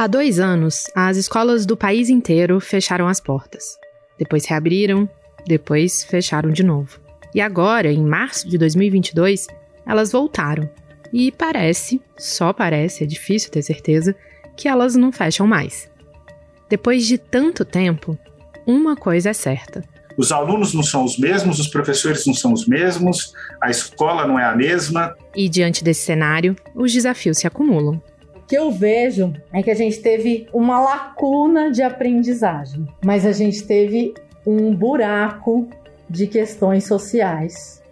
Há dois anos, as escolas do país inteiro fecharam as portas. Depois reabriram, depois fecharam de novo. E agora, em março de 2022, elas voltaram. E parece, só parece, é difícil ter certeza, que elas não fecham mais. Depois de tanto tempo, uma coisa é certa: os alunos não são os mesmos, os professores não são os mesmos, a escola não é a mesma. E diante desse cenário, os desafios se acumulam que eu vejo é que a gente teve uma lacuna de aprendizagem, mas a gente teve um buraco de questões sociais.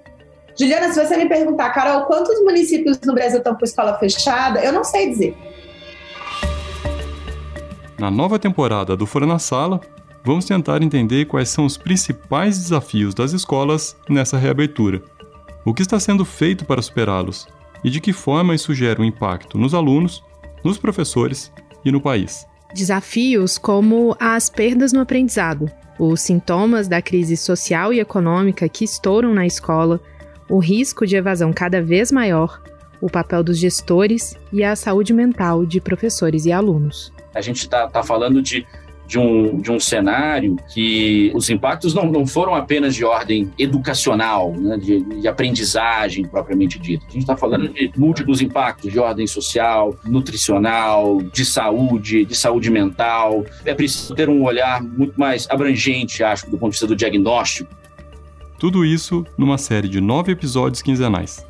Juliana, se você me perguntar, Carol, quantos municípios no Brasil estão com escola fechada, eu não sei dizer. Na nova temporada do Fora na Sala, vamos tentar entender quais são os principais desafios das escolas nessa reabertura. O que está sendo feito para superá-los e de que forma isso gera um impacto nos alunos nos professores e no país. Desafios como as perdas no aprendizado, os sintomas da crise social e econômica que estouram na escola, o risco de evasão cada vez maior, o papel dos gestores e a saúde mental de professores e alunos. A gente está tá falando de de um, de um cenário que os impactos não, não foram apenas de ordem educacional, né, de, de aprendizagem propriamente dita. A gente está falando de múltiplos impactos de ordem social, nutricional, de saúde, de saúde mental. É preciso ter um olhar muito mais abrangente, acho, do ponto de vista do diagnóstico. Tudo isso numa série de nove episódios quinzenais.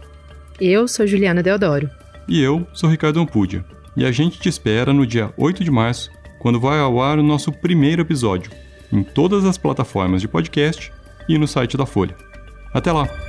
Eu sou Juliana Deodoro. E eu sou Ricardo Ampudia. E a gente te espera no dia 8 de março quando vai ao ar o nosso primeiro episódio, em todas as plataformas de podcast e no site da Folha. Até lá!